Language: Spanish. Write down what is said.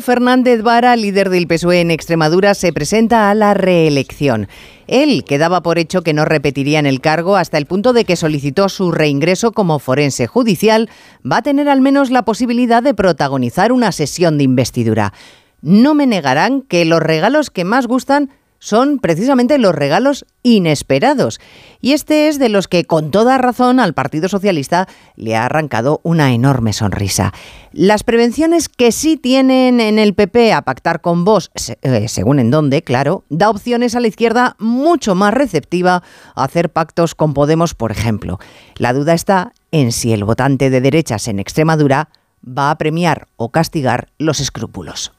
Fernández Vara, líder del PSOE en Extremadura, se presenta a la reelección. Él, que daba por hecho que no repetiría en el cargo hasta el punto de que solicitó su reingreso como forense judicial, va a tener al menos la posibilidad de protagonizar una sesión de investidura. No me negarán que los regalos que más gustan son precisamente los regalos inesperados. Y este es de los que, con toda razón, al Partido Socialista le ha arrancado una enorme sonrisa. Las prevenciones que sí tienen en el PP a pactar con vos, eh, según en dónde, claro, da opciones a la izquierda mucho más receptiva a hacer pactos con Podemos, por ejemplo. La duda está en si el votante de derechas en Extremadura va a premiar o castigar los escrúpulos.